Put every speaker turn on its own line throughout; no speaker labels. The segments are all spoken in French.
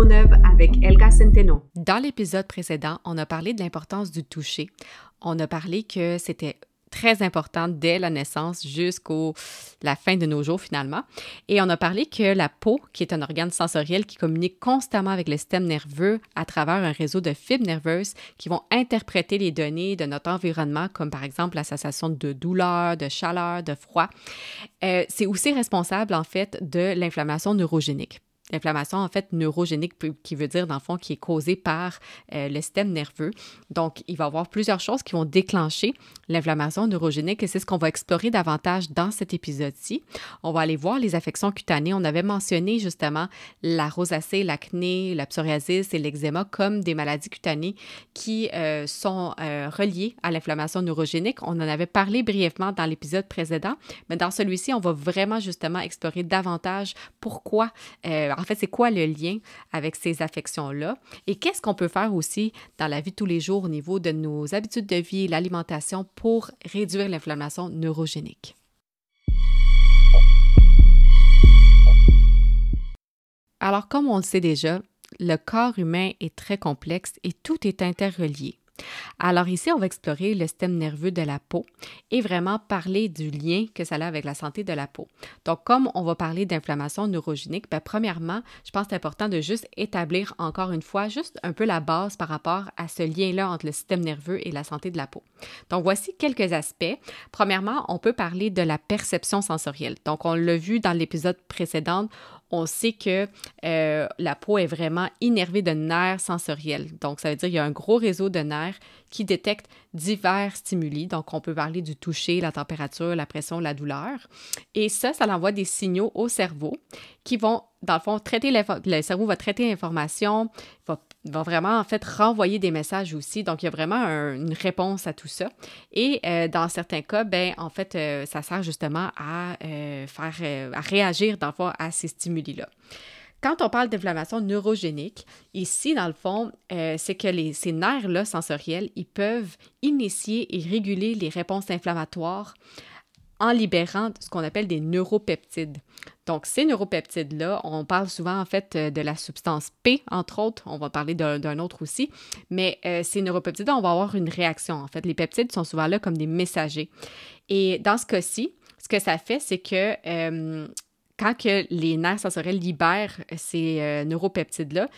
Bienvenue à l'émission Faites Peau Neuve avec Elga Centeno.
Dans l'épisode précédent, on a parlé de l'importance du toucher. On a parlé que c'était très importante dès la naissance jusqu'à la fin de nos jours finalement. Et on a parlé que la peau, qui est un organe sensoriel qui communique constamment avec le système nerveux à travers un réseau de fibres nerveuses qui vont interpréter les données de notre environnement, comme par exemple la sensation de douleur, de chaleur, de froid, euh, c'est aussi responsable en fait de l'inflammation neurogénique. L'inflammation, en fait, neurogénique, qui veut dire, dans le fond, qui est causée par euh, le système nerveux. Donc, il va y avoir plusieurs choses qui vont déclencher l'inflammation neurogénique et c'est ce qu'on va explorer davantage dans cet épisode-ci. On va aller voir les affections cutanées. On avait mentionné justement la rosacée, l'acné, la psoriasis et l'eczéma comme des maladies cutanées qui euh, sont euh, reliées à l'inflammation neurogénique. On en avait parlé brièvement dans l'épisode précédent, mais dans celui-ci, on va vraiment justement explorer davantage pourquoi en fait, c'est quoi le lien avec ces affections-là? Et qu'est-ce qu'on peut faire aussi dans la vie de tous les jours au niveau de nos habitudes de vie, l'alimentation pour réduire l'inflammation neurogénique? Alors, comme on le sait déjà, le corps humain est très complexe et tout est interrelié. Alors ici, on va explorer le système nerveux de la peau et vraiment parler du lien que ça a avec la santé de la peau. Donc, comme on va parler d'inflammation neurogénique, bien, premièrement, je pense que c'est important de juste établir encore une fois juste un peu la base par rapport à ce lien-là entre le système nerveux et la santé de la peau. Donc, voici quelques aspects. Premièrement, on peut parler de la perception sensorielle. Donc, on l'a vu dans l'épisode précédent, on sait que euh, la peau est vraiment innervée de nerfs sensoriels. Donc, ça veut dire qu'il y a un gros réseau de nerfs qui détectent divers stimuli. Donc, on peut parler du toucher, la température, la pression, la douleur. Et ça, ça envoie des signaux au cerveau qui vont, dans le fond, traiter le cerveau va traiter l'information, va va vraiment en fait renvoyer des messages aussi. Donc, il y a vraiment une réponse à tout ça. Et euh, dans certains cas, ben en fait, euh, ça sert justement à euh, faire, à réagir dans le à ces stimuli-là. Quand on parle d'inflammation neurogénique, ici, dans le fond, c'est que les, ces nerfs-là sensoriels, ils peuvent initier et réguler les réponses inflammatoires en libérant ce qu'on appelle des neuropeptides. Donc, ces neuropeptides-là, on parle souvent en fait euh, de la substance P, entre autres, on va parler d'un autre aussi, mais euh, ces neuropeptides-là, on va avoir une réaction. En fait, les peptides sont souvent là comme des messagers. Et dans ce cas-ci, ce que ça fait, c'est que euh, quand que les nerfs sensoriels libèrent ces neuropeptides-là,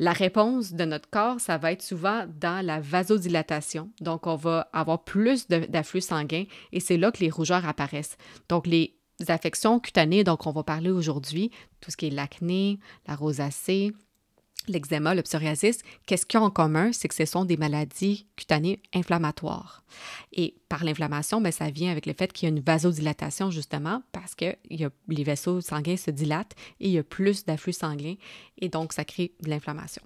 la réponse de notre corps, ça va être souvent dans la vasodilatation. Donc, on va avoir plus d'afflux sanguin et c'est là que les rougeurs apparaissent. Donc, les affections cutanées, donc on va parler aujourd'hui, tout ce qui est l'acné, la rosacée, l'eczéma, le psoriasis, qu'est-ce qu'ils ont en commun? C'est que ce sont des maladies cutanées inflammatoires. Et par l'inflammation, ben, ça vient avec le fait qu'il y a une vasodilatation, justement, parce que y a, les vaisseaux sanguins se dilatent et il y a plus d'afflux sanguin, et donc ça crée de l'inflammation.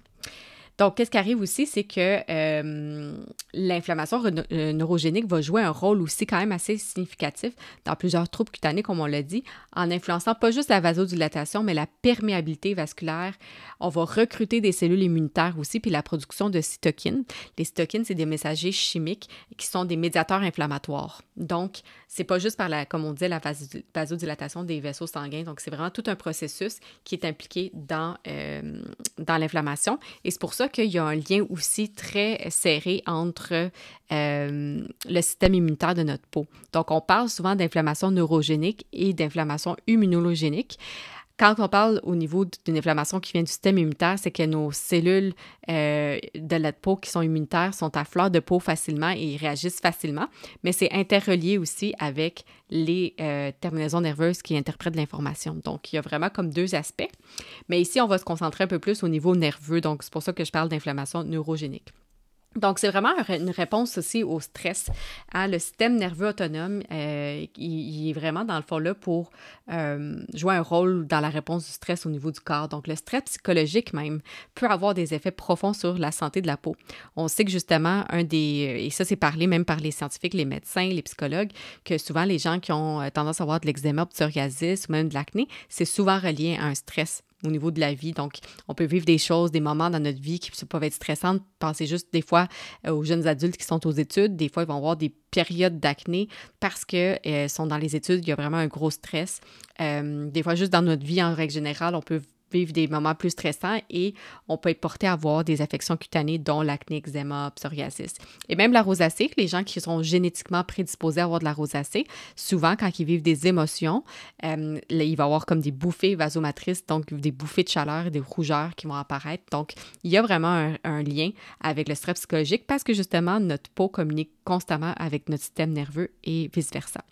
Donc, qu'est-ce qui arrive aussi, c'est que euh, l'inflammation euh, neurogénique va jouer un rôle aussi quand même assez significatif dans plusieurs troubles cutanés, comme on l'a dit, en influençant pas juste la vasodilatation, mais la perméabilité vasculaire. On va recruter des cellules immunitaires aussi, puis la production de cytokines. Les cytokines, c'est des messagers chimiques qui sont des médiateurs inflammatoires. Donc, c'est pas juste par la, comme on dit, la vasodilatation des vaisseaux sanguins. Donc, c'est vraiment tout un processus qui est impliqué dans, euh, dans l'inflammation. Et c'est pour ça qu'il y a un lien aussi très serré entre euh, le système immunitaire de notre peau. Donc, on parle souvent d'inflammation neurogénique et d'inflammation immunogénique. Quand on parle au niveau d'une inflammation qui vient du système immunitaire, c'est que nos cellules euh, de la peau qui sont immunitaires sont à fleur de peau facilement et réagissent facilement, mais c'est interrelié aussi avec les euh, terminaisons nerveuses qui interprètent l'information. Donc, il y a vraiment comme deux aspects. Mais ici, on va se concentrer un peu plus au niveau nerveux, donc c'est pour ça que je parle d'inflammation neurogénique. Donc, c'est vraiment une réponse aussi au stress. Le système nerveux autonome, euh, il, est vraiment dans le fond là pour euh, jouer un rôle dans la réponse du stress au niveau du corps. Donc, le stress psychologique même peut avoir des effets profonds sur la santé de la peau. On sait que justement, un des, et ça c'est parlé même par les scientifiques, les médecins, les psychologues, que souvent les gens qui ont euh, tendance à avoir de l'eczéma, psoriasis ou même de l'acné, c'est souvent relié à un stress au niveau de la vie. Donc, on peut vivre des choses, des moments dans notre vie qui peuvent être stressantes. Pensez juste des fois euh, aux jeunes adultes qui sont aux études. Des fois, ils vont avoir des périodes d'acné parce qu'ils euh, sont dans les études, il y a vraiment un gros stress. Euh, des fois, juste dans notre vie en règle générale, on peut vivre des moments plus stressants et on peut être porté à avoir des affections cutanées, dont l'acné, eczéma, psoriasis. Et même la rosacée, les gens qui sont génétiquement prédisposés à avoir de la rosacée, souvent quand ils vivent des émotions, euh, il va y avoir comme des bouffées vasomatrices, donc des bouffées de chaleur et des rougeurs qui vont apparaître. Donc, il y a vraiment un, un lien avec le stress psychologique parce que justement, notre peau communique constamment avec notre système nerveux et vice-versa.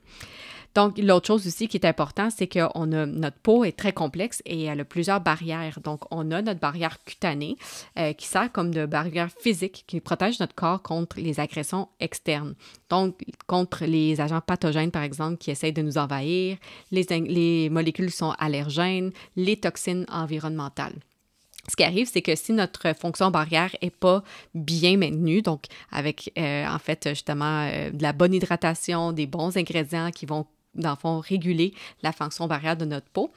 Donc, l'autre chose aussi qui est important, c'est que notre peau est très complexe et elle a plusieurs barrières. Donc, on a notre barrière cutanée euh, qui sert comme de barrière physique qui protège notre corps contre les agressions externes. Donc, contre les agents pathogènes, par exemple, qui essayent de nous envahir, les, les molécules sont allergènes, les toxines environnementales. Ce qui arrive, c'est que si notre fonction barrière n'est pas bien maintenue, donc avec euh, en fait justement euh, de la bonne hydratation, des bons ingrédients qui vont dans le fond, réguler la fonction barrière de notre peau,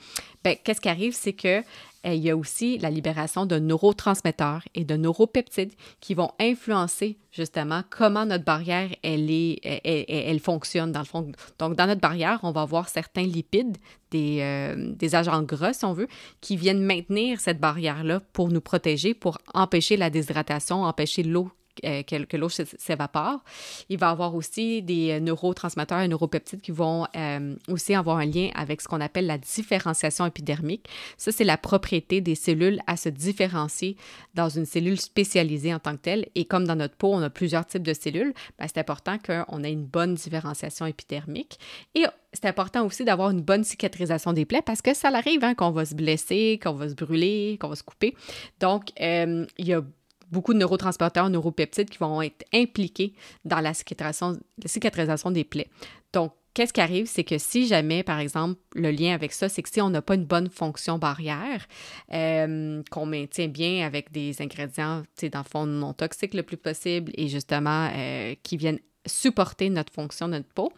ben, qu'est-ce qui arrive, c'est que eh, il y a aussi la libération de neurotransmetteurs et de neuropeptides qui vont influencer justement comment notre barrière elle, est, elle, fonctionne dans le fond. Donc, dans notre barrière, on va avoir certains lipides, des, euh, des agents gras, si on veut, qui viennent maintenir cette barrière-là pour nous protéger, pour empêcher la déshydratation, empêcher l'eau euh, que, l'eau s'évapore. Il va avoir aussi des euh, neurotransmetteurs et neuropeptides qui vont euh, aussi avoir un lien avec ce qu'on appelle la différenciation épidermique. Ça, c'est la propriété des cellules à se différencier dans une cellule spécialisée en tant que telle. Et comme dans notre peau, on a plusieurs types de cellules, ben, c'est important qu'on ait une bonne différenciation épidermique. Et c'est important aussi d'avoir une bonne cicatrisation des plaies parce que ça arrive hein, qu'on va se blesser, qu'on va se brûler, qu'on va se couper. Donc, il y a beaucoup de neurotransmetteurs, neuropeptides qui vont être impliqués dans la cicatrisation, la cicatrisation des plaies. Donc, qu'est-ce qui arrive, c'est que si jamais, par exemple, le lien avec ça, c'est que si on n'a pas une bonne fonction barrière, euh, qu'on maintient bien avec des ingrédients, dans le fond, non toxiques le plus possible et justement euh, qui viennent supporter notre fonction, notre peau,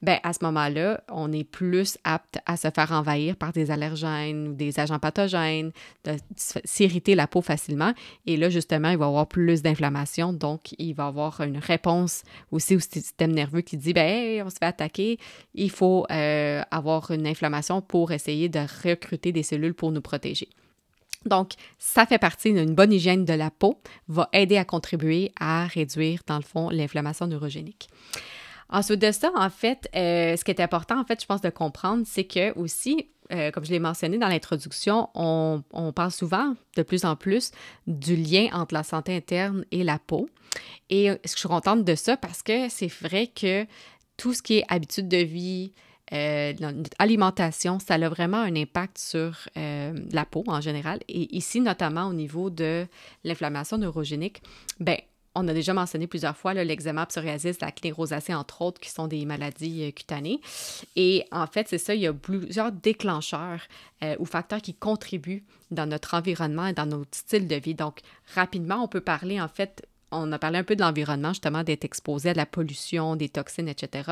ben à ce moment-là, on est plus apte à se faire envahir par des allergènes ou des agents pathogènes, de s'irriter la peau facilement. Et là, justement, il va y avoir plus d'inflammation, donc il va y avoir une réponse aussi au système nerveux qui dit, ben on se fait attaquer, il faut euh, avoir une inflammation pour essayer de recruter des cellules pour nous protéger. Donc, ça fait partie d'une bonne hygiène de la peau, va aider à contribuer à réduire, dans le fond, l'inflammation neurogénique. Ensuite de ça, en fait, euh, ce qui est important, en fait, je pense de comprendre, c'est que aussi, euh, comme je l'ai mentionné dans l'introduction, on, on, parle souvent de plus en plus du lien entre la santé interne et la peau. Et je suis contente de ça parce que c'est vrai que tout ce qui est habitude de vie, euh, alimentation, ça a vraiment un impact sur euh, la peau en général. Et ici, notamment au niveau de l'inflammation neurogénique, ben, on a déjà mentionné plusieurs fois l'eczéma, psoriasis, la rosacée, entre autres, qui sont des maladies euh, cutanées. Et en fait, c'est ça, il y a plusieurs déclencheurs ou facteurs qui contribuent dans notre environnement et dans notre style de vie. Donc, rapidement, on peut parler en fait on a parlé un peu de l'environnement, justement, d'être exposé à la pollution, des toxines, etc.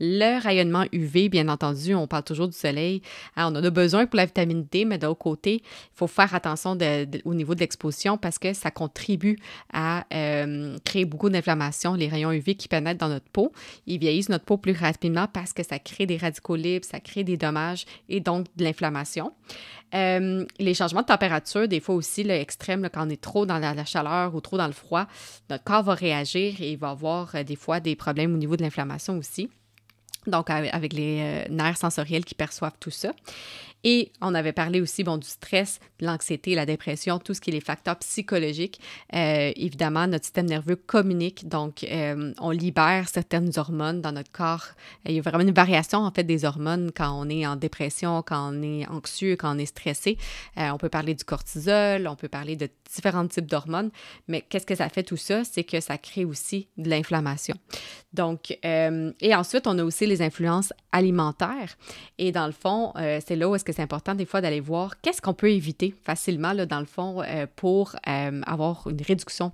Le rayonnement UV, bien entendu, on parle toujours du soleil. On en a besoin pour la vitamine D, mais d'un autre côté, il faut faire attention au niveau de l'exposition parce que ça contribue à euh, créer beaucoup d'inflammation. Les rayons UV qui pénètrent dans notre peau, ils vieillissent notre peau plus rapidement parce que ça crée des radicaux libres, ça crée des dommages et donc de l'inflammation. Euh, les changements de température, des fois aussi, l'extrême, quand on est trop dans la, chaleur ou trop dans le froid, notre corps va réagir et il va avoir euh, des fois des problèmes au niveau de l'inflammation aussi. Donc, avec les euh, nerfs sensoriels qui perçoivent tout ça. Et on avait parlé aussi du stress, de l'anxiété, la dépression, tout ce qui est les facteurs psychologiques. Euh, évidemment, notre système nerveux communique, donc euh, on libère certaines hormones dans notre corps. Il y a vraiment une variation en fait des hormones quand on est en dépression, quand on est anxieux, quand on est stressé. Euh, on peut parler du cortisol, on peut parler de différents types d'hormones, mais qu'est-ce que ça fait tout ça? C'est que ça crée aussi de l'inflammation. Donc, et ensuite, on a aussi les influences alimentaires. Et dans le fond, c'est là où est-ce que c'est important des fois d'aller voir qu'est-ce qu'on peut éviter facilement, là, dans le fond, euh, pour euh, avoir une réduction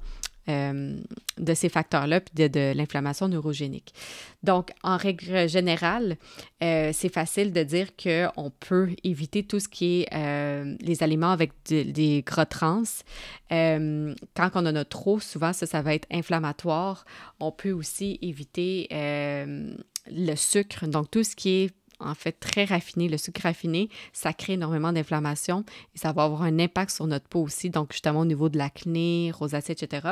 euh, de ces facteurs-là, puis de, l'inflammation neurogénique. Donc, en règle générale, c'est facile de dire qu'on peut éviter tout ce qui est les aliments avec des gras trans. quand on en a trop, souvent, ça, ça va être inflammatoire. On peut aussi éviter le sucre, donc tout ce qui est en fait très raffinés. Le sucre raffiné, ça crée énormément d'inflammation et ça va avoir un impact sur notre peau aussi, donc justement au niveau de l'acné, rosacée, etc.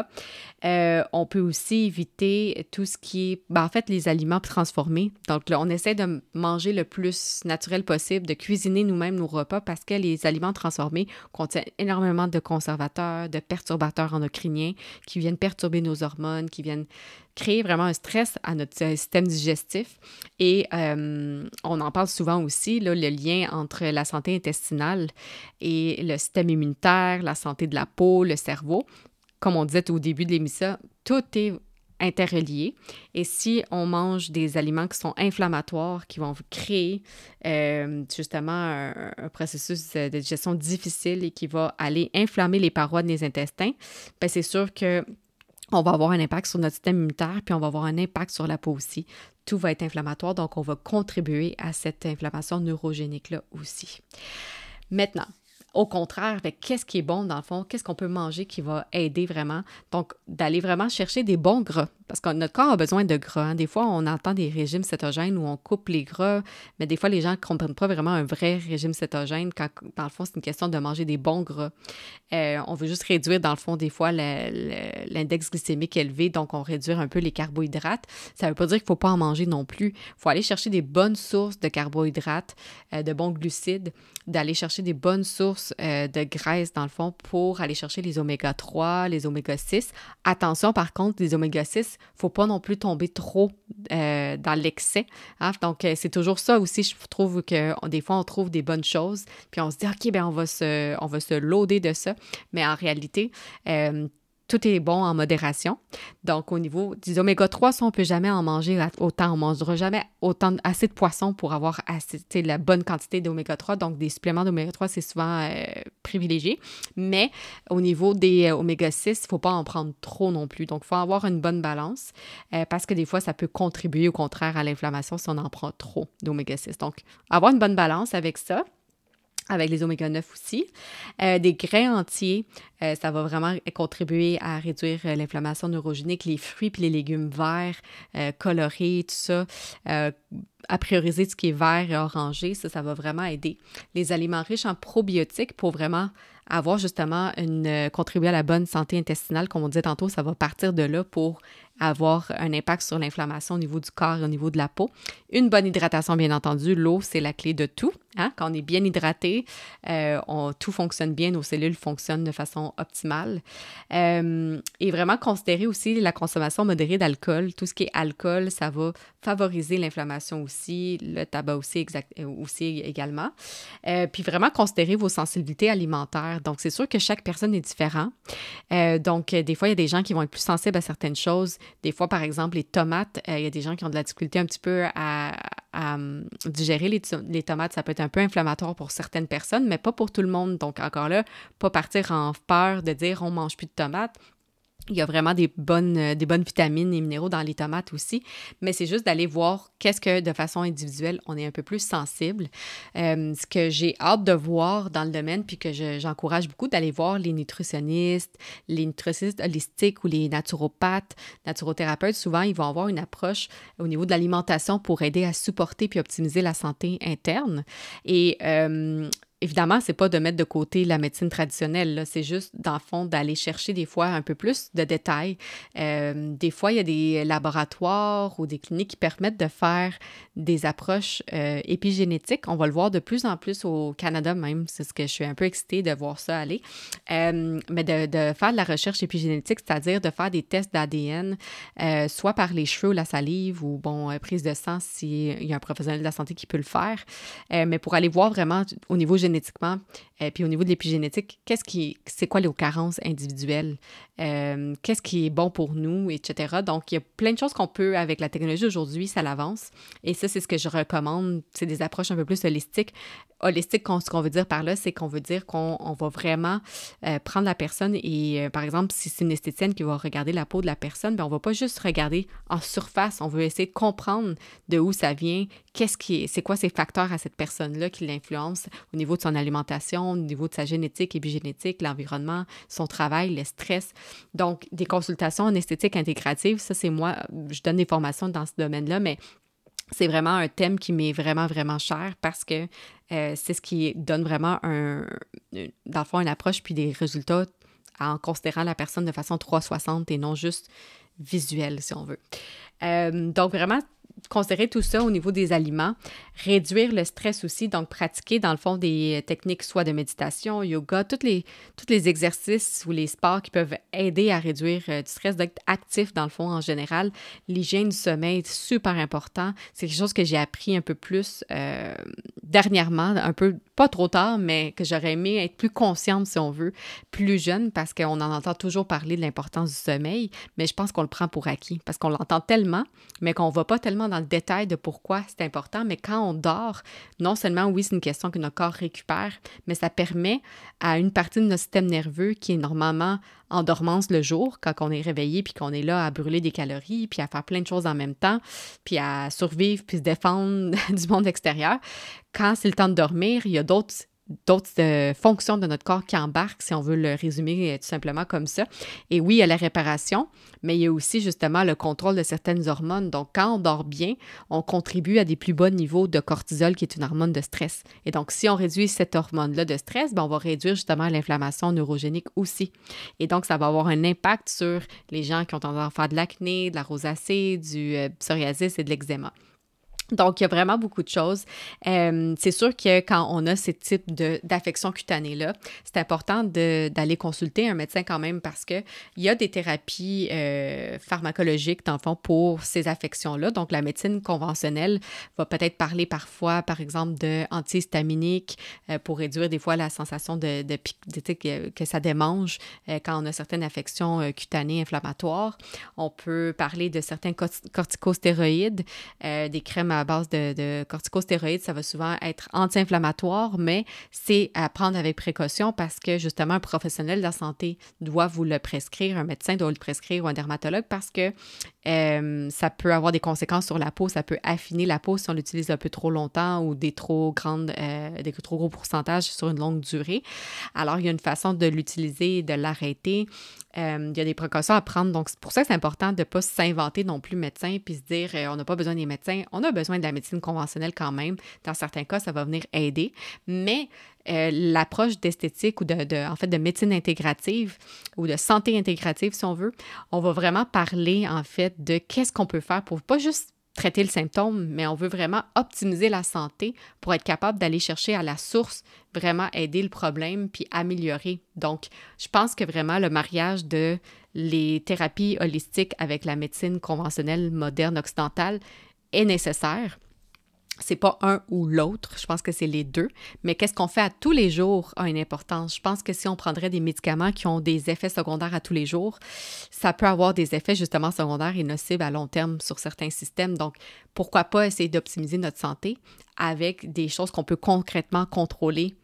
Euh, on peut aussi éviter tout ce qui est, ben, en fait, les aliments transformés. Donc là, on essaie de manger le plus naturel possible, de cuisiner nous-mêmes nos repas parce que les aliments transformés contiennent énormément de conservateurs, de perturbateurs endocriniens qui viennent perturber nos hormones, qui viennent créer vraiment un stress à notre système digestif. Et euh, on en parle souvent aussi, là, le lien entre la santé intestinale et le système immunitaire, la santé de la peau, le cerveau. Comme on disait au début de l'émission, tout est interrelié. Et si on mange des aliments qui sont inflammatoires, qui vont créer euh, justement un, processus de digestion difficile et qui va aller inflammer les parois des intestins, ben c'est sûr que on va avoir un impact sur notre système immunitaire, puis on va avoir un impact sur la peau aussi. Tout va être inflammatoire, donc on va contribuer à cette inflammation neurogénique-là aussi. Maintenant, au contraire, avec qu'est-ce qui est bon dans le fond, qu'est-ce qu'on peut manger qui va aider vraiment? Donc, d'aller vraiment chercher des bons gras parce que notre corps a besoin de gras. Des fois, on entend des régimes cétogènes où on coupe les gras, mais des fois, les gens ne comprennent pas vraiment un vrai régime cétogène quand, dans le fond, c'est une question de manger des bons gras. Euh, on veut juste réduire, dans le fond, des fois, l'index glycémique élevé, donc on réduire un peu les carbohydrates. Ça ne veut pas dire qu'il ne faut pas en manger non plus. Il faut aller chercher des bonnes sources de carbohydrates, euh, de bons glucides, d'aller chercher des bonnes sources euh, de graisse, dans le fond, pour aller chercher les oméga 3, les oméga 6. Attention, par contre, les oméga 6, faut pas non plus tomber trop euh, dans l'excès. Hein. Donc, euh, c'est toujours ça aussi, je trouve que des fois, on trouve des bonnes choses, puis on se dit, OK, ben on va se, on va se loader de ça. Mais en réalité, euh, tout est bon en modération. Donc, au niveau des oméga 3, ça, on ne peut jamais en manger autant. On ne mangera jamais autant, assez de poissons pour avoir assez, la bonne quantité d'oméga 3. Donc, des suppléments d'oméga 3, c'est souvent euh, privilégié. Mais au niveau des euh, oméga 6, il ne faut pas en prendre trop non plus. Donc, il faut avoir une bonne balance euh, parce que des fois, ça peut contribuer au contraire à l'inflammation si on en prend trop d'oméga 6. Donc, avoir une bonne balance avec ça avec les oméga 9 aussi. Euh, des grains entiers, euh, ça va vraiment contribuer à réduire euh, l'inflammation neurogénique. Les fruits puis les légumes verts, colorés, tout ça, à prioriser ce qui est vert et orangé, ça, ça va vraiment aider. Les aliments riches en probiotiques pour vraiment avoir justement une contribuer à la bonne santé intestinale, comme on disait tantôt, ça va partir de là pour avoir un impact sur l'inflammation au niveau du corps et au niveau de la peau. Une bonne hydratation, bien entendu, l'eau, c'est la clé de tout. Hein? Quand on est bien hydraté, euh, tout fonctionne bien, nos cellules fonctionnent de façon optimale. Euh, et vraiment considérer aussi la consommation modérée d'alcool. Tout ce qui est alcool, ça va favoriser l'inflammation aussi, le tabac aussi, euh, aussi également. puis vraiment considérer vos sensibilités alimentaires. Donc, c'est sûr que chaque personne est différente. donc, des fois, il y a des gens qui vont être plus sensibles à certaines choses. Des fois, par exemple, les tomates, il y a des gens qui ont de la difficulté un petit peu à, digérer les, les tomates. Ça peut être un peu inflammatoire pour certaines personnes, mais pas pour tout le monde. Donc, encore là, pas partir en peur de dire on mange plus de tomates. Il y a vraiment des bonnes, euh, des bonnes vitamines et minéraux dans les tomates aussi, mais c'est juste d'aller voir qu'est-ce que de façon individuelle, on est un peu plus sensible. Euh, ce que j'ai hâte de voir dans le domaine, puis que j'encourage beaucoup d'aller voir les nutritionnistes, les nutritionnistes holistiques ou les naturopathes, naturothérapeutes, souvent, ils vont avoir une approche au niveau de l'alimentation pour aider à supporter puis optimiser la santé interne. Et euh, évidemment, c'est pas de mettre de côté la médecine traditionnelle, c'est juste, dans le fond, d'aller chercher des fois un peu plus de détails. Euh, des fois, il y a des laboratoires ou des cliniques qui permettent de faire des approches euh, épigénétiques. On va le voir de plus en plus au Canada même, c'est ce que je suis un peu excitée de voir ça aller. Euh, mais de, faire de la recherche épigénétique, c'est-à-dire de faire des tests d'ADN, soit par les cheveux ou la salive ou, bon, prise de sang s'il y a un professionnel de la santé qui peut le faire, mais pour aller voir vraiment au niveau génétique génétiquement, euh, puis au niveau de l'épigénétique, qu'est-ce qui, c'est quoi les carences individuelles, euh, qu'est-ce qui est bon pour nous, etc. Donc, il y a plein de choses qu'on peut, avec la technologie aujourd'hui, ça l'avance. Et ça, c'est ce que je recommande. C'est des approches un peu plus holistiques. Holistique, ce qu'on veut dire par là, c'est qu'on veut dire qu'on va vraiment euh, prendre la personne et, par exemple, si c'est une esthéticienne qui va regarder la peau de la personne, bien, on va pas juste regarder en surface. On veut essayer de comprendre de où ça vient, qu'est-ce qui est, c'est quoi ces facteurs à cette personne-là qui l'influencent au niveau de son alimentation, au niveau de sa génétique, épigénétique, l'environnement, son travail, le stress. Donc, des consultations en esthétique intégrative, ça, c'est moi, je donne des formations dans ce domaine-là, mais c'est vraiment un thème qui m'est vraiment, vraiment cher parce que euh, c'est ce qui donne vraiment un, dans le fond, une approche puis des résultats en considérant la personne de façon 360 et non juste visuelle, si on veut. Euh, donc, vraiment, considérer tout ça au niveau des aliments, réduire le stress aussi, donc pratiquer dans le fond des techniques soit de méditation, yoga, tous les, tous les exercices ou les sports qui peuvent aider à réduire euh, du stress, d'être actif dans le fond en général. L'hygiène du sommeil est super important. C'est quelque chose que j'ai appris un peu plus euh, dernièrement, un peu pas trop tard, mais que j'aurais aimé être plus consciente si on veut, plus jeune, parce qu'on en entend toujours parler de l'importance du sommeil, mais je pense qu'on le prend pour acquis, parce qu'on l'entend tellement, mais qu'on ne va pas tellement dans le détail de pourquoi c'est important, mais quand on dort, non seulement, oui, c'est une question que notre corps récupère, mais ça permet à une partie de notre système nerveux qui est normalement en dormance le jour, quand on est réveillé, puis qu'on est là à brûler des calories, puis à faire plein de choses en même temps, puis à survivre, puis se défendre du monde extérieur. Quand c'est le temps de dormir, il y a d'autres d'autres euh, fonctions de notre corps qui embarquent, si on veut le résumer euh, tout simplement comme ça. Et oui, il y a la réparation, mais il y a aussi justement le contrôle de certaines hormones. Donc, quand on dort bien, on contribue à des plus bas niveaux de cortisol, qui est une hormone de stress. Et donc, si on réduit cette hormone-là de stress, ben, on va réduire justement l'inflammation neurogénique aussi. Et donc, ça va avoir un impact sur les gens qui ont tendance à faire de l'acné, de la rosacée, du euh, psoriasis et de l'eczéma. Donc, il y a vraiment beaucoup de choses. Euh, c'est sûr que quand on a ce type d'affection cutanée-là, c'est important d'aller consulter un médecin quand même parce qu'il y a des thérapies euh, pharmacologiques, dans le fond, pour ces affections-là. Donc, la médecine conventionnelle va peut-être parler parfois, par exemple, d'antihistaminiques euh, pour réduire des fois la sensation de, de, que, que, ça démange quand on a certaines affections cutanées inflammatoires. On peut parler de certains corticostéroïdes, des crèmes à base de, corticostéroïdes, ça va souvent être anti-inflammatoire, mais c'est à prendre avec précaution parce que justement, un professionnel de la santé doit vous le prescrire, un médecin doit le prescrire ou un dermatologue parce que euh, ça peut avoir des conséquences sur la peau, ça peut affiner la peau si on l'utilise un peu trop longtemps ou des trop grandes, euh, des trop gros pourcentages sur une longue durée. Alors, il y a une façon de l'utiliser de l'arrêter. Euh, il y a des précautions à prendre. Donc, c'est pour ça que c'est important de ne pas s'inventer non plus médecin puis se dire on n'a pas besoin des médecins. On a besoin de la médecine conventionnelle quand même. Dans certains cas, ça va venir aider. Mais l'approche d'esthétique ou de, de, en fait, de médecine intégrative ou de santé intégrative, si on veut, on va vraiment parler, en fait, de qu'est-ce qu'on peut faire pour pas juste traiter le symptôme, mais on veut vraiment optimiser la santé pour être capable d'aller chercher à la source, vraiment aider le problème puis améliorer. Donc, je pense que vraiment le mariage de les thérapies holistiques avec la médecine conventionnelle moderne occidentale est nécessaire c'est pas un ou l'autre, je pense que c'est les deux. Mais qu'est-ce qu'on fait à tous les jours a une importance. Je pense que si on prendrait des médicaments qui ont des effets secondaires à tous les jours, ça peut avoir des effets justement secondaires et nocifs à long terme sur certains systèmes. Donc, pourquoi pas essayer d'optimiser notre santé avec des choses qu'on peut concrètement contrôler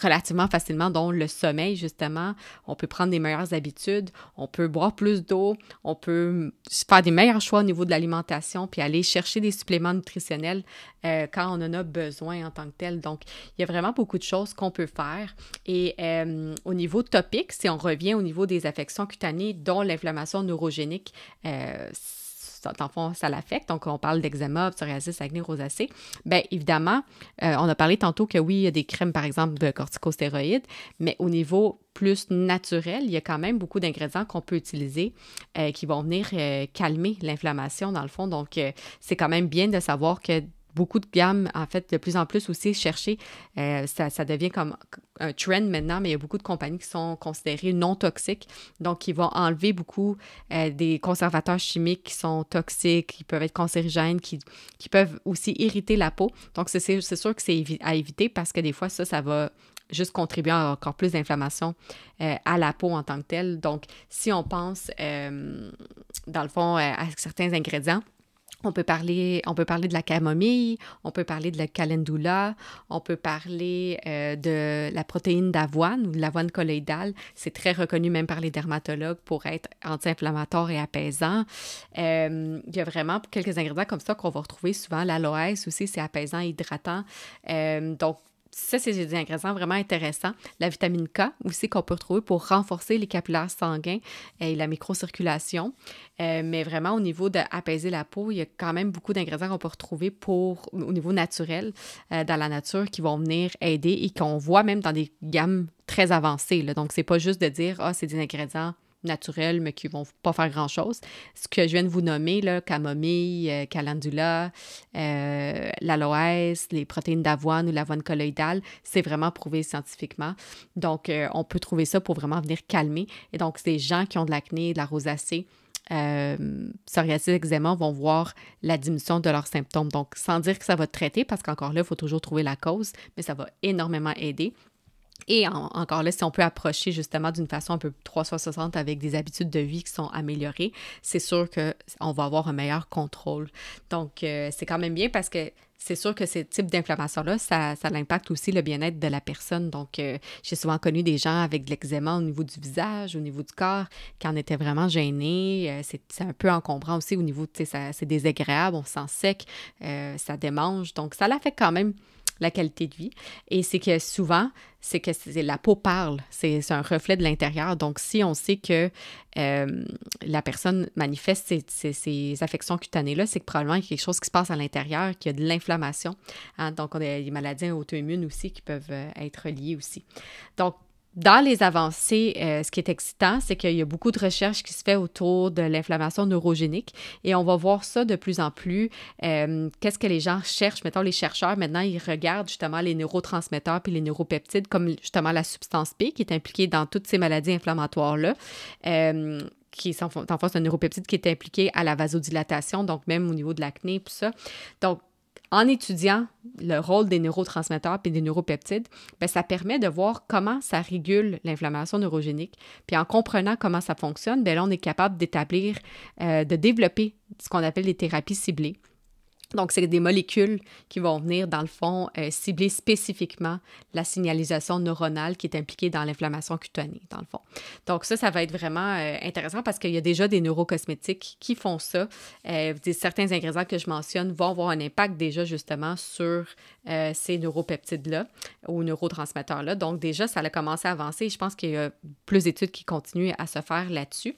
relativement facilement, dont le sommeil, justement. On peut prendre des meilleures habitudes, on peut boire plus d'eau, on peut faire des meilleurs choix au niveau de l'alimentation, puis aller chercher des suppléments nutritionnels euh, quand on en a besoin en tant que tel. Donc, il y a vraiment beaucoup de choses qu'on peut faire. Et euh, au niveau topique, si on revient au niveau des affections cutanées, dont l'inflammation neurogénique, euh, dans le fond, ça l'affecte. Donc, on parle d'eczéma, psoriasis, acné, rosacée. Bien, évidemment, euh, on a parlé tantôt que oui, il y a des crèmes, par exemple, de corticostéroïdes, mais au niveau plus naturel, il y a quand même beaucoup d'ingrédients qu'on peut utiliser euh, qui vont venir euh, calmer l'inflammation, dans le fond. Donc, c'est quand même bien de savoir que beaucoup de gammes, en fait, de plus en plus aussi chercher. Euh, ça, devient comme un trend maintenant, mais il y a beaucoup de compagnies qui sont considérées non toxiques, donc qui vont enlever beaucoup euh, des conservateurs chimiques qui sont toxiques, qui peuvent être cancérigènes, qui, peuvent aussi irriter la peau. Donc, c'est sûr que c'est à éviter parce que des fois, ça, ça va juste contribuer à encore plus d'inflammation euh, à la peau en tant que telle. Donc, si on pense, dans le fond, à certains ingrédients, on peut, parler, de la camomille, on peut parler de la calendula, on peut parler euh, de la protéine d'avoine ou de l'avoine colloïdale. C'est très reconnu même par les dermatologues pour être anti-inflammatoire et apaisant. Euh, il y a vraiment quelques ingrédients comme ça qu'on va retrouver souvent. L'aloès aussi, c'est apaisant hydratant. Euh, donc, ça, c'est des ingrédients vraiment intéressants. La vitamine K aussi qu'on peut retrouver pour renforcer les capillaires sanguins et la microcirculation. Euh, mais vraiment, au niveau d'apaiser la peau, il y a quand même beaucoup d'ingrédients qu'on peut retrouver pour, au niveau naturel euh, dans la nature qui vont venir aider et qu'on voit même dans des gammes très avancées. Là. Donc, c'est pas juste de dire, ah, c'est des ingrédients naturels, mais qui vont pas faire grand-chose. Ce que je viens de vous nommer, là, camomille, euh, calendula, euh, l'aloès, les protéines d'avoine ou l'avoine colloïdale, c'est vraiment prouvé scientifiquement. Donc, euh, on peut trouver ça pour vraiment venir calmer. Et donc, ces gens qui ont de l'acné, de la rosacée, euh, psoriasis, eczéma vont voir la diminution de leurs symptômes. Donc, sans dire que ça va traiter, parce qu'encore là, il faut toujours trouver la cause, mais ça va énormément aider. Et encore là, si on peut approcher justement d'une façon un peu 360 avec des habitudes de vie qui sont améliorées, c'est sûr qu'on va avoir un meilleur contrôle. Donc, euh, c'est quand même bien parce que c'est sûr que ces types d'inflammation-là, ça, ça impacte aussi le bien-être de la personne. Donc, euh, j'ai souvent connu des gens avec de l'eczéma au niveau du visage, au niveau du corps, qui en étaient vraiment gênés. Euh, c'est un peu encombrant aussi au niveau, tu sais, c'est désagréable, on se sent sec, ça démange. Donc, ça l'affecte quand même la qualité de vie. Et c'est que souvent, c'est que la peau parle, c'est un reflet de l'intérieur. Donc, si on sait que euh, la personne manifeste ces, affections cutanées-là, c'est que probablement il y a quelque chose qui se passe à l'intérieur, qu'il y a de l'inflammation. Hein. Donc, on a des maladies auto-immunes aussi qui peuvent euh, être liées aussi. Donc, dans les avancées, euh, ce qui est excitant, c'est qu'il y a beaucoup de recherches qui se fait autour de l'inflammation neurogénique et on va voir ça de plus en plus. Euh, qu'est-ce que les gens cherchent? Mettons, les chercheurs, maintenant, ils regardent justement les neurotransmetteurs puis les neuropeptides comme justement la substance P qui est impliquée dans toutes ces maladies inflammatoires-là. Euh, qui sont en fait un neuropeptide qui est impliqué à la vasodilatation, donc même au niveau de l'acné, tout ça. Donc, en étudiant le rôle des neurotransmetteurs et des neuropeptides, bien, ça permet de voir comment ça régule l'inflammation neurogénique. Puis en comprenant comment ça fonctionne, bien, là, on est capable d'établir, euh, de développer ce qu'on appelle des thérapies ciblées. Donc, c'est des molécules qui vont venir, dans le fond, euh, cibler spécifiquement la signalisation neuronale qui est impliquée dans l'inflammation cutanée, dans le fond. Donc, ça, ça va être vraiment euh, intéressant parce qu'il y a déjà des neurocosmétiques qui font ça. Euh, certains ingrédients que je mentionne vont avoir un impact déjà justement sur ces neuropeptides-là ou neurotransmetteurs-là. Donc, déjà, ça a commencé à avancer je pense qu'il y a plus d'études qui continuent à se faire là-dessus.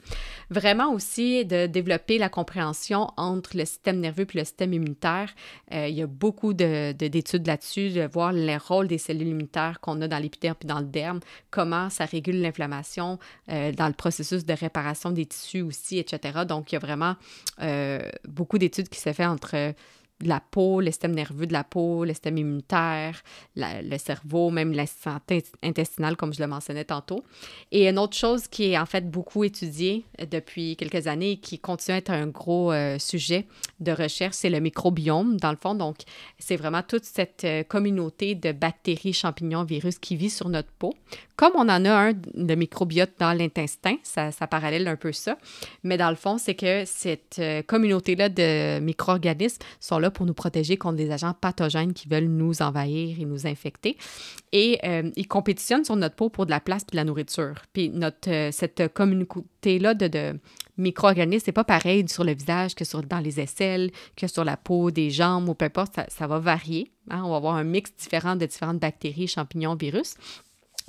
Vraiment aussi de développer la compréhension entre le système nerveux et le système immunitaire euh, il y a beaucoup d'études là-dessus, de voir le rôle des cellules immunitaires qu'on a dans l'épiderme et dans le derme, comment ça régule l'inflammation euh, dans le processus de réparation des tissus aussi, etc. Donc, il y a vraiment euh, beaucoup d'études qui se font entre la peau, le nerveux de la peau, le immunitaire, le cerveau, même la santé comme je le mentionnais tantôt. Et une autre chose qui est en fait beaucoup étudiée depuis quelques années et qui continue à être un gros euh, sujet de recherche, c'est le microbiome, dans le fond. Donc, c'est vraiment toute cette euh, communauté de bactéries, champignons, virus qui vit sur notre peau. Comme on en a un de microbiote dans l'intestin, ça, ça parallèle un peu ça. Mais dans le fond, c'est que cette euh, communauté-là de micro-organismes sont là pour nous protéger contre des agents pathogènes qui veulent nous envahir et nous infecter. Et euh, ils compétitionnent sur notre peau pour de la place et de la nourriture. Puis notre, euh, cette communauté-là de, de micro-organismes, c'est pas pareil sur le visage que sur, dans les aisselles, que sur la peau des jambes ou peu importe, ça, va varier. Hein. On va avoir un mix différent de différentes bactéries, champignons, virus.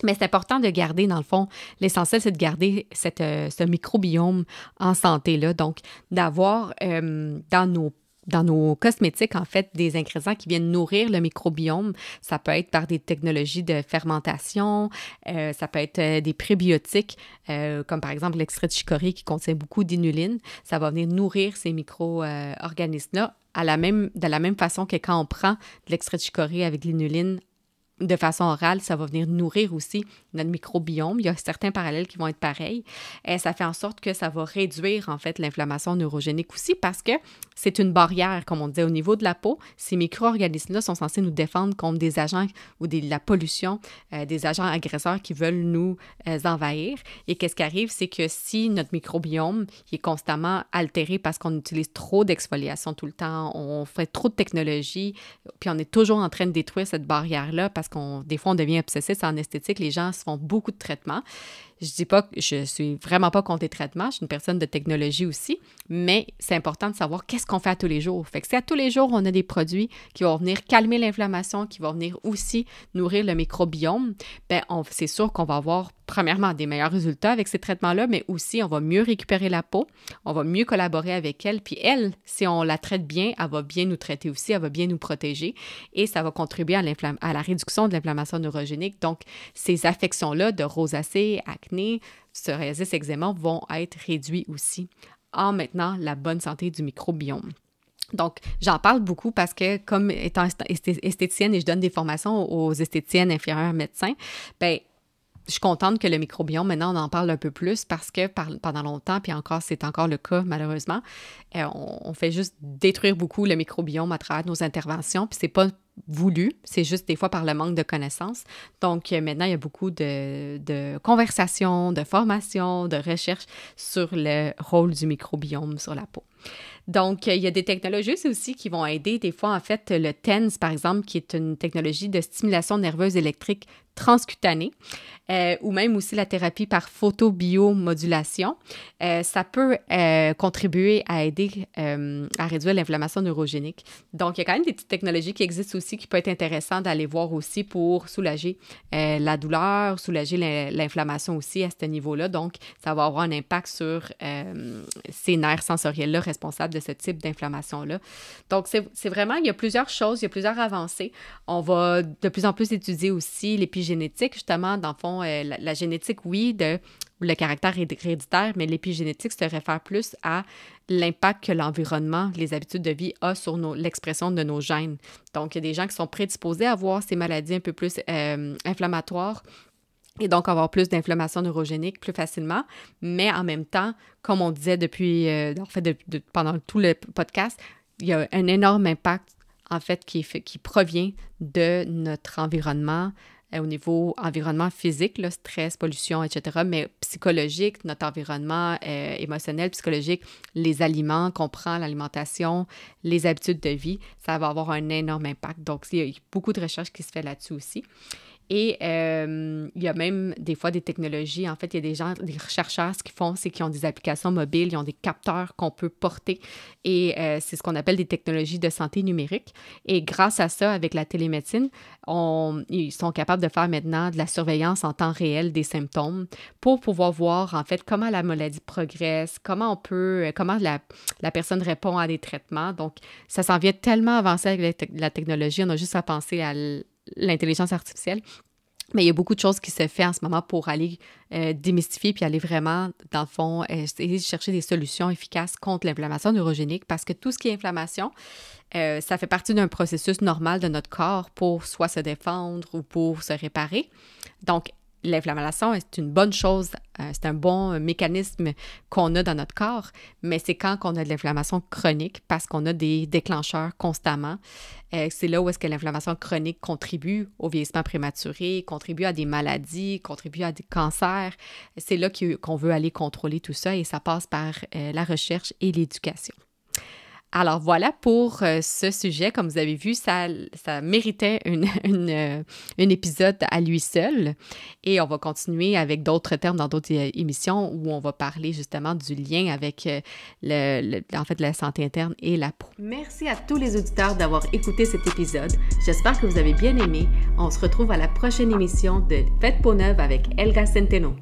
Mais c'est important de garder, dans le fond, l'essentiel, c'est de garder cette, euh, ce microbiome en santé, là. Donc, d'avoir dans nos dans nos cosmétiques, en fait, des ingrédients qui viennent nourrir le microbiome. Ça peut être par des technologies de fermentation, euh, ça peut être euh, des prébiotiques, euh, comme par exemple l'extrait de chicorée qui contient beaucoup d'inuline. Ça va venir nourrir ces micro-organismes-là à la même, de la même façon que quand on prend de l'extrait de chicorée avec l'inuline de façon orale, ça va venir nourrir aussi notre microbiome. Il y a certains parallèles qui vont être pareils. Et ça fait en sorte que ça va réduire en fait l'inflammation neurogénique aussi parce que c'est une barrière, comme on disait, au niveau de la peau. Ces micro-organismes-là sont censés nous défendre contre des agents ou de la pollution, euh, des agents agresseurs qui veulent nous euh, envahir. Et qu'est-ce qui arrive, c'est que si notre microbiome est constamment altéré parce qu'on utilise trop d'exfoliation tout le temps, on fait trop de technologie, puis on est toujours en train de détruire cette barrière-là parce qu'on des fois on devient obsessif en esthétique, les gens se font beaucoup de traitements Je dis pas que je suis vraiment pas contre les traitements, je suis une personne de technologie aussi, mais c'est important de savoir qu'est-ce qu'on fait à tous les jours. Fait que si à tous les jours, on a des produits qui vont venir calmer l'inflammation, qui vont venir aussi nourrir le microbiome, ben c'est sûr qu'on va avoir premièrement des meilleurs résultats avec ces traitements-là, mais aussi on va mieux récupérer la peau, on va mieux collaborer avec elle, puis elle, si on la traite bien, elle va bien nous traiter aussi, elle va bien nous protéger et ça va contribuer à, la réduction de l'inflammation neurogénique. Donc, ces affections-là de rosacée, psoriasis, eczéma vont être réduits aussi en maintenant la bonne santé du microbiome. Donc, j'en parle beaucoup parce que, comme étant esthéticienne et je donne des formations aux esthéticiennes inférieures médecins, ben je suis contente que le microbiome, maintenant, on en parle un peu plus parce que pendant longtemps, puis encore, c'est encore le cas, malheureusement, euh, on, fait juste détruire beaucoup le microbiome à travers nos interventions, puis c'est pas voulu, c'est juste des fois par le manque de connaissances. Donc, euh, maintenant, il y a beaucoup de, de conversations, de formations, de recherches sur le rôle du microbiome sur la peau. Donc, il y a des technologies aussi qui vont aider. Des fois, en fait, le TENS, par exemple, qui est une technologie de stimulation nerveuse électrique transcutanée, euh, ou même aussi la thérapie par photobiomodulation, euh, ça peut euh, contribuer à aider à réduire l'inflammation neurogénique. Donc, il y a quand même des petites technologies qui existent aussi qui peuvent être intéressantes d'aller voir aussi pour soulager la douleur, soulager l'inflammation aussi à ce niveau-là. Donc, ça va avoir un impact sur ces nerfs sensoriels-là responsables de ce type d'inflammation-là. Donc, c'est vraiment, il y a plusieurs choses, il y a plusieurs avancées. On va de plus en plus étudier aussi l'épigénétique, justement, dans le fond, euh, la, génétique, oui, le caractère héréditaire, mais l'épigénétique se réfère plus à l'impact que l'environnement, les habitudes de vie a sur l'expression de nos gènes. Donc, il y a des gens qui sont prédisposés à avoir ces maladies un peu plus euh, inflammatoires et donc avoir plus d'inflammation neurogénique plus facilement. Mais en même temps, comme on disait depuis, euh, en fait, pendant tout le podcast, il y a un énorme impact, en fait, qui, provient de notre environnement, au niveau environnement physique, le stress, pollution, etc., mais psychologique, notre environnement euh, émotionnel, psychologique, les aliments qu'on prend, l'alimentation, les habitudes de vie, ça va avoir un énorme impact. Donc, il y a beaucoup de recherches qui se fait là-dessus aussi. Et euh, il y a même des fois des technologies. En fait, il y a des gens, des chercheurs, ce qu'ils font, c'est qu'ils ont des applications mobiles, ils ont des capteurs qu'on peut porter. Et euh, c'est ce qu'on appelle des technologies de santé numérique. Et grâce à ça, avec la télémédecine, ils sont capables de faire maintenant de la surveillance en temps réel des symptômes pour pouvoir voir, en fait, comment la maladie progresse, comment on peut, comment la, la personne répond à des traitements. Donc, ça s'en vient tellement avancé avec la, la technologie. On a juste à penser à l'intelligence artificielle. Mais il y a beaucoup de choses qui se font en ce moment pour aller euh, démystifier puis aller vraiment, dans le fond, essayer de chercher des solutions efficaces contre l'inflammation neurogénique parce que tout ce qui est inflammation, euh, ça fait partie d'un processus normal de notre corps pour soit se défendre ou pour se réparer. Donc, l'inflammation est une bonne chose, euh, c'est un bon mécanisme qu'on a dans notre corps, mais c'est quand on a de l'inflammation chronique parce qu'on a des déclencheurs constamment. Euh, c'est là où est-ce que l'inflammation chronique contribue au vieillissement prématuré, contribue à des maladies, contribue à des cancers. C'est là qu'on veut aller contrôler tout ça et ça passe par euh, la recherche et l'éducation. Alors voilà pour euh, ce sujet. Comme vous avez vu, ça, ça méritait une, euh, un épisode à lui seul. Et on va continuer avec d'autres termes dans d'autres euh, émissions où on va parler justement du lien avec le, en fait, la santé interne et la peau.
Merci à tous les auditeurs d'avoir écouté cet épisode. J'espère que vous avez bien aimé. On se retrouve à la prochaine émission de Fête Peau Neuve avec Elga Centeno.